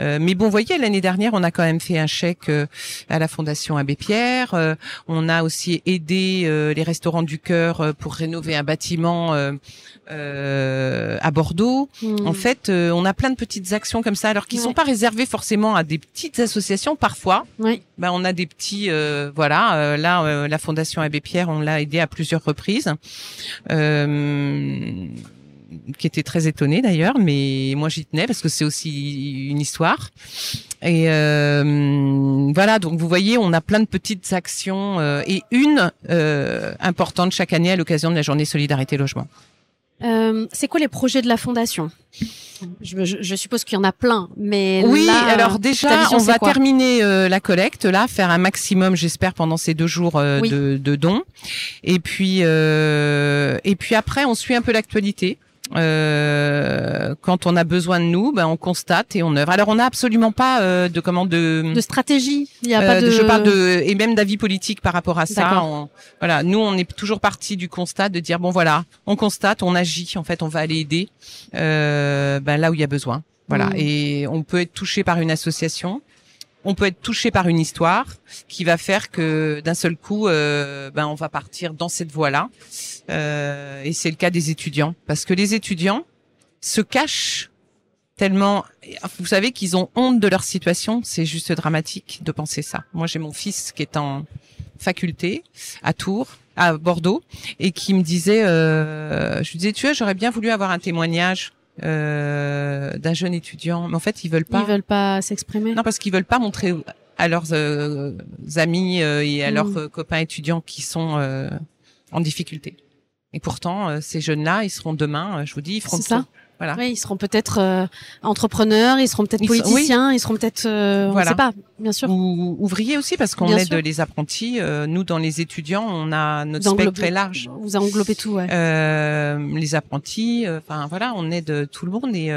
euh, mais bon, vous voyez l'année dernière on a quand même fait un chèque euh, à la Fondation Abbé Pierre. euh, on a aussi aidé euh, les restaurants du cœur euh, pour rénover un bâtiment euh, euh, à Bordeaux. Hmm. En fait, euh, on a plein de petites actions comme ça, alors qui Ouais. sont pas réservées forcément à des petites associations. Parfois, Ouais. ben on a des petits, euh, voilà. euh, là, euh, la Fondation Abbé Pierre, on l'a aidé à plusieurs reprises. Euh, qui était très étonné d'ailleurs, mais moi j'y tenais parce que c'est aussi une histoire. Et euh, voilà, donc vous voyez, on a plein de petites actions euh, et une euh, importante chaque année à l'occasion de la journée Solidarité Logement. Euh, c'est quoi les projets de la fondation? Je, je- je suppose qu'il y en a plein, mais Oui, là, alors déjà, vision, on va terminer euh, la collecte là, faire un maximum, j'espère, pendant ces deux jours euh, Oui. de, de dons. Et puis, euh, et puis après, on suit un peu l'actualité. Euh, quand on a besoin de nous, ben on constate et on œuvre. Alors on n'a absolument pas euh, de comment de, de stratégie. Il y a euh, pas de. je parle de et même d'avis politique par rapport à ça. On- voilà, nous on est toujours parti du constat de dire bon voilà, on constate, on agit. En fait, on va aller aider euh, ben, là où il y a besoin. Voilà, Mm. et on peut être touché par une association. On peut être touché par une histoire qui va faire que d'un seul coup, ben on va partir dans cette voie-là. Euh, et c'est le cas des étudiants, parce que les étudiants se cachent tellement. Vous savez qu'ils ont honte de leur situation. C'est juste dramatique de penser ça. Moi, j'ai mon fils qui est en faculté à Tours, à Bordeaux, et qui me disait, euh, je lui disais, tu vois, j'aurais bien voulu avoir un témoignage euh, d'un jeune étudiant, mais en fait, ils veulent pas. Ils veulent pas s'exprimer. Non, parce qu'ils veulent pas montrer à leurs euh, amis euh, et à Mm. leurs euh, copains étudiants qui sont euh, en difficulté. Et pourtant, euh, ces jeunes-là, ils seront demain, euh, je vous dis, ils feront ça. Voilà. Oui, ils seront peut-être euh, entrepreneurs, ils seront peut-être politiciens, ils seront peut-être, euh, on Voilà. ne sait pas, bien sûr. Ou ouvriers aussi, parce qu'on aide sûr. les apprentis. Euh, nous, dans les étudiants, on a notre spectre très large. Vous englobez tout, ouais. Euh, les apprentis, euh, enfin voilà, on aide tout le monde et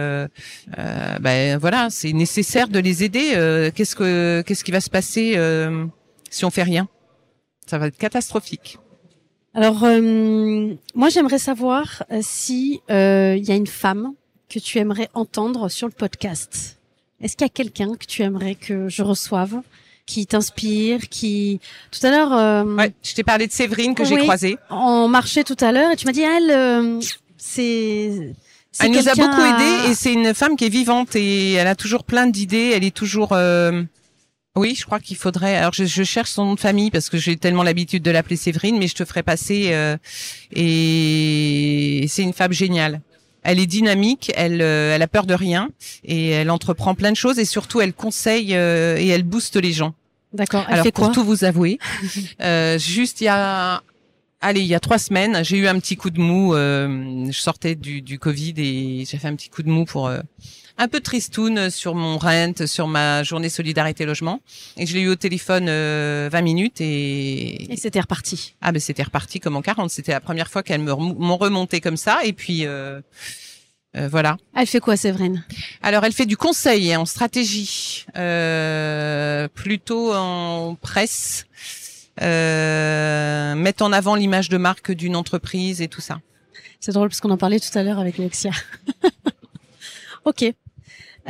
ben voilà, c'est nécessaire de les aider. Euh, qu'est-ce que qu'est-ce qui va se passer euh, si on fait rien? Ça va être catastrophique. Alors, euh, moi, j'aimerais savoir euh, si euh, il y a une femme que tu aimerais entendre sur le podcast. Est-ce qu'il y a quelqu'un que tu aimerais que je reçoive, qui t'inspire, qui tout à l'heure, euh, Ouais, je t'ai parlé de Séverine que j'ai croisée. on marchait tout à l'heure et tu m'as dit elle, euh, c'est. Elle nous a beaucoup aidés et c'est une femme qui est vivante et elle a toujours plein d'idées. Elle est toujours. euh, Oui, je crois qu'il faudrait. Alors, je, je cherche son nom de famille parce que j'ai tellement l'habitude de l'appeler Séverine, mais je te ferai passer. euh, Et c'est une femme géniale. Elle est dynamique, elle, euh, elle a peur de rien et elle entreprend plein de choses et surtout elle conseille euh, et elle booste les gens. D'accord. Alors fait pour quoi tout vous avouer, euh, juste il y a, allez, il y a trois semaines, j'ai eu un petit coup de mou. euh, je sortais du, du Covid et j'ai fait un petit coup de mou pour euh, un peu de tristoun sur mon rent, sur ma journée solidarité logement. Et je l'ai eu au téléphone euh, 20 minutes et, Et c'était reparti. ah ben c'était reparti comme en 40. C'était la première fois rem- m'ont remonté comme ça et puis. Euh, euh, voilà. Elle fait quoi, Séverine? Alors, elle fait du conseil en stratégie, euh, plutôt en presse, euh, mettre en avant l'image de marque d'une entreprise et tout ça. C'est drôle parce qu'on en parlait tout à l'heure avec Alexia. ok.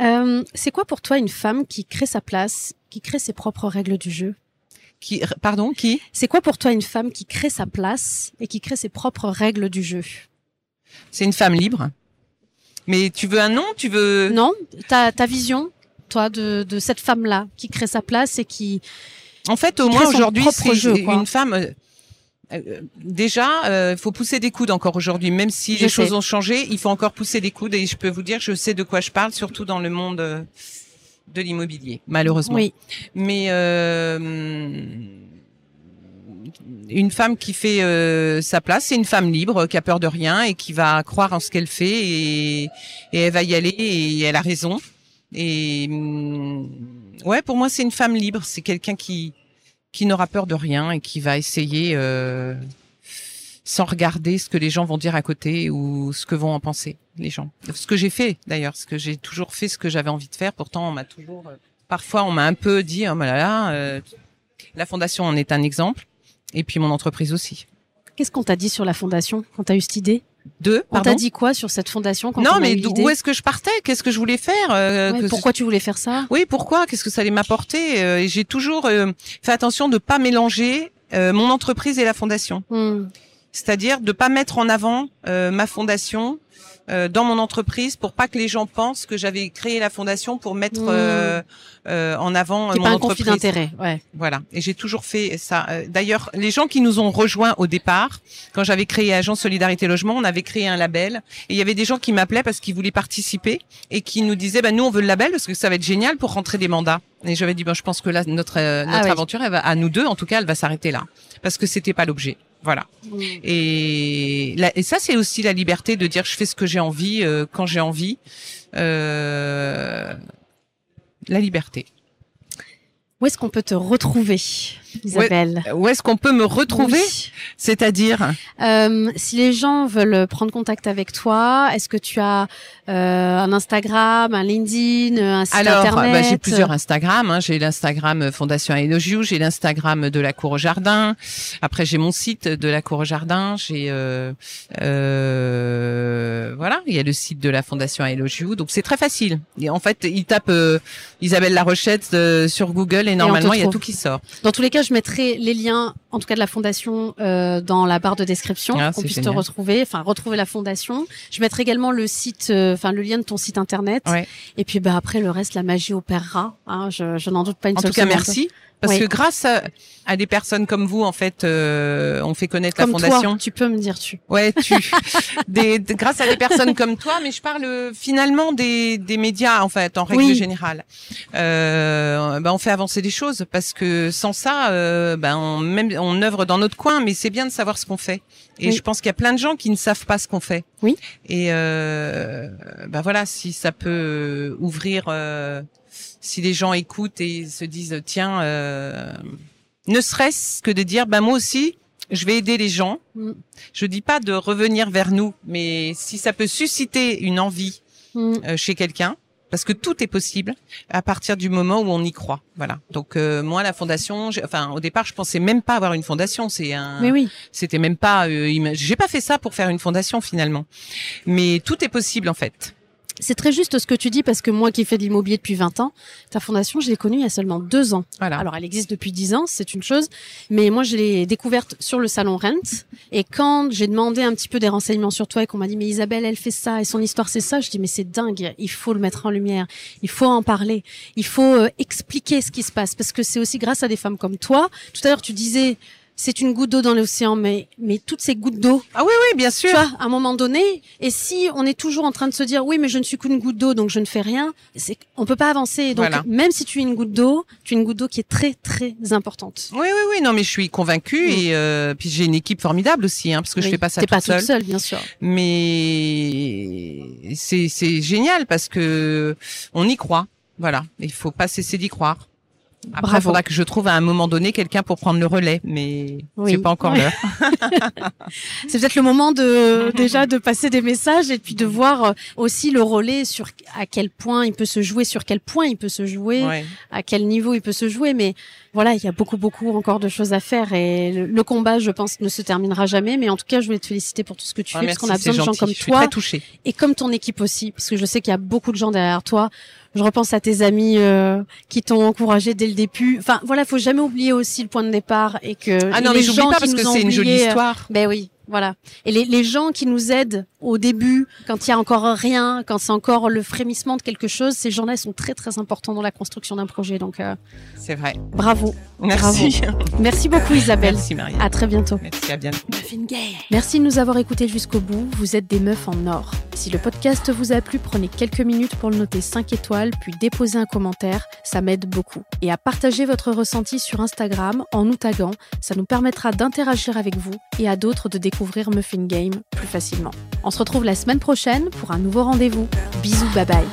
Euh, c'est quoi pour toi une femme qui crée sa place, qui crée ses propres règles du jeu? Qui, pardon, qui? C'est quoi pour toi une femme qui crée sa place et qui crée ses propres règles du jeu? C'est une femme libre. Mais tu veux un nom? Tu veux? Non ta, ta vision, toi, de, de cette femme-là qui crée sa place et qui... En fait, au moins aujourd'hui, c'est une femme. Euh, euh, déjà, il faut pousser des coudes encore aujourd'hui. Même si Je les sais. choses ont changé, il faut encore pousser des coudes. Et je peux vous dire, je sais de quoi je parle, surtout dans le monde euh, de l'immobilier, malheureusement. Oui, Mais euh, une femme qui fait euh, sa place, c'est une femme libre, qui a peur de rien et qui va croire en ce qu'elle fait et, et elle va y aller et elle a raison. Et hum, ouais, pour moi, c'est une femme libre. C'est quelqu'un qui qui n'aura peur de rien et qui va essayer euh, sans regarder ce que les gens vont dire à côté ou ce que vont en penser les gens. Ce que j'ai fait d'ailleurs, ce que j'ai toujours fait, ce que j'avais envie de faire. Pourtant, on m'a toujours, euh, parfois, on m'a un peu dit, oh là là, euh, la fondation en est un exemple, et puis mon entreprise aussi. Qu'est-ce qu'on t'a dit sur la fondation quand t'as eu cette idée? Deux, On t'a dit quoi sur cette fondation quand on non, mais où est-ce que je partais? Qu'est-ce que je voulais faire euh, Ouais, que- Pourquoi tu voulais faire ça? Oui, pourquoi? Qu'est-ce que ça allait m'apporter? Euh, j'ai toujours euh, fait attention de pas mélanger euh, mon entreprise et la fondation. Hmm. C'est-à-dire de pas mettre en avant euh, ma fondation euh, dans mon entreprise pour pas que les gens pensent que j'avais créé la fondation pour mettre Mmh. euh, euh, en avant euh, mon pas un conflit d'intérêt, ouais. Voilà. Et j'ai toujours fait ça. D'ailleurs, les gens qui nous ont rejoints au départ, quand j'avais créé Agence Solidarité Logement, on avait créé un label. Et il y avait des gens qui m'appelaient parce qu'ils voulaient participer et qui nous disaient, bah, nous, on veut le label parce que ça va être génial pour rentrer des mandats. Et j'avais dit, ben, je pense que là, notre, euh, Ah notre oui. aventure, elle va, à nous deux, en tout cas, elle va s'arrêter là. Parce que c'était pas l'objet. Voilà. Et ça, c'est aussi la liberté de dire je fais ce que j'ai envie euh, quand j'ai envie. Euh, la liberté. Où est-ce qu'on peut te retrouver, Isabelle Où est-ce qu'on peut me retrouver Oui. C'est-à-dire Euh, si les gens veulent prendre contact avec toi, est-ce que tu as euh, un Instagram, un LinkedIn, un site Alors, internet bah, j'ai plusieurs Instagram. hein. J'ai l'Instagram Fondation Elogiou, j'ai l'Instagram de la Cour au Jardin. Après, j'ai mon site de la Cour au Jardin. J'ai euh, euh, voilà, il y a le site de la Fondation Elogiou. Donc c'est très facile. Et en fait, ils tapent euh, Isabelle Larochette euh, sur Google et normalement il y a tout qui sort. Dans tous les cas, je mettrai les liens, en tout cas de la fondation, euh, dans la barre de description, Ah, pour qu'on puisse te retrouver, enfin retrouver la fondation. Je mettrai également le site, euh, enfin le lien de ton site internet. Ouais. Et puis bah après le reste, la magie opérera. Hein, je, je n'en doute pas une En seule tout cas, seconde. merci. Parce Oui. que grâce à, à des personnes comme vous, en fait, euh, on fait connaître Comme la fondation. toi, tu peux me dire tu. Ouais, tu. des, des- grâce à des personnes comme toi, mais je parle euh, finalement des, des médias en fait, en règle Oui. générale. Euh, ben, on fait avancer les choses parce que sans ça, euh, ben on, même on œuvre dans notre coin, mais c'est bien de savoir ce qu'on fait. Et Oui. je pense qu'il y a plein de gens qui ne savent pas ce qu'on fait. Oui. Et euh, bah voilà, si ça peut ouvrir, euh, si les gens écoutent et se disent tiens, euh, ne serait-ce que de dire bah moi aussi, je vais aider les gens. Mm. Je dis pas de revenir vers nous, mais si ça peut susciter une envie Mm. euh, chez quelqu'un, parce que tout est possible à partir du moment où on y croit. Voilà. Donc euh, moi la fondation, enfin au départ je pensais même pas avoir une fondation. C'est un, Mais oui. c'était même pas. Euh, j'ai pas fait ça pour faire une fondation finalement. Mais tout est possible en fait. C'est très juste ce que tu dis parce que moi qui fais de l'immobilier depuis 20 ans, ta fondation, je l'ai connue il y a seulement deux ans. Voilà. Alors, elle existe depuis 10 ans, c'est une chose, mais moi, je l'ai découverte sur le salon Rent. Et quand j'ai demandé un petit peu des renseignements sur toi et qu'on m'a dit, mais Isabelle, elle fait ça et son histoire, c'est ça, je dis, mais c'est dingue, il faut le mettre en lumière, il faut en parler, il faut euh, expliquer ce qui se passe parce que c'est aussi grâce à des femmes comme toi. Tout à l'heure, tu disais, c'est une goutte d'eau dans l'océan, mais, mais toutes ces gouttes d'eau, ah oui oui bien sûr. tu vois, à un moment donné, et si on est toujours en train de se dire oui, mais je ne suis qu'une goutte d'eau, donc je ne fais rien, c'est on peut pas avancer. Donc Voilà. même si tu es une goutte d'eau, tu es une goutte d'eau qui est très très importante. Oui oui oui non mais je suis convaincue Mm. et euh, puis j'ai une équipe formidable aussi hein, parce que je fais pas ça T'es toute pas seule. toute seule, bien sûr. mais c'est c'est génial parce que on y croit. Voilà, il faut pas cesser d'y croire. Après, il faudra que je trouve à un moment donné quelqu'un pour prendre le relais, mais Oui. c'est pas encore l'heure. C'est peut-être le moment de déjà de passer des messages et puis de voir euh, aussi le relais sur à quel point il peut se jouer, sur quel point il peut se jouer, Ouais. à quel niveau il peut se jouer. Mais voilà, il y a beaucoup beaucoup encore de choses à faire et le, le combat, je pense, ne se terminera jamais. Mais en tout cas, je voulais te féliciter pour tout ce que tu Ah, fais merci, parce qu'on a besoin de gens comme je suis toi. très touchée. et comme ton équipe aussi, parce que je sais qu'il y a beaucoup de gens derrière toi. Je repense à tes amis euh, qui t'ont encouragé dès le début. Enfin, voilà, faut jamais oublier aussi le point de départ et que Ah non, les mais gens pas qui parce que nous ont c'est une jolie euh, histoire. Ben oui, voilà. Et les, les gens qui nous aident au début, quand il y a encore rien, quand c'est encore le frémissement de quelque chose, ces gens-là sont très très importants dans la construction d'un projet. Donc euh, C'est vrai. bravo. Merci. Merci beaucoup Isabelle. Merci Marie. À très bientôt. Merci à bientôt. Merci de nous avoir écoutés jusqu'au bout. Vous êtes des meufs en or. Si le podcast vous a plu, prenez quelques minutes pour le noter 5 étoiles, puis déposez un commentaire. Ça m'aide beaucoup. Et à partager votre ressenti sur Instagram en nous taguant. Ça nous permettra d'interagir avec vous et à d'autres de découvrir Muffin Game plus facilement. On se retrouve la semaine prochaine pour un nouveau rendez-vous. Bisous, bye bye.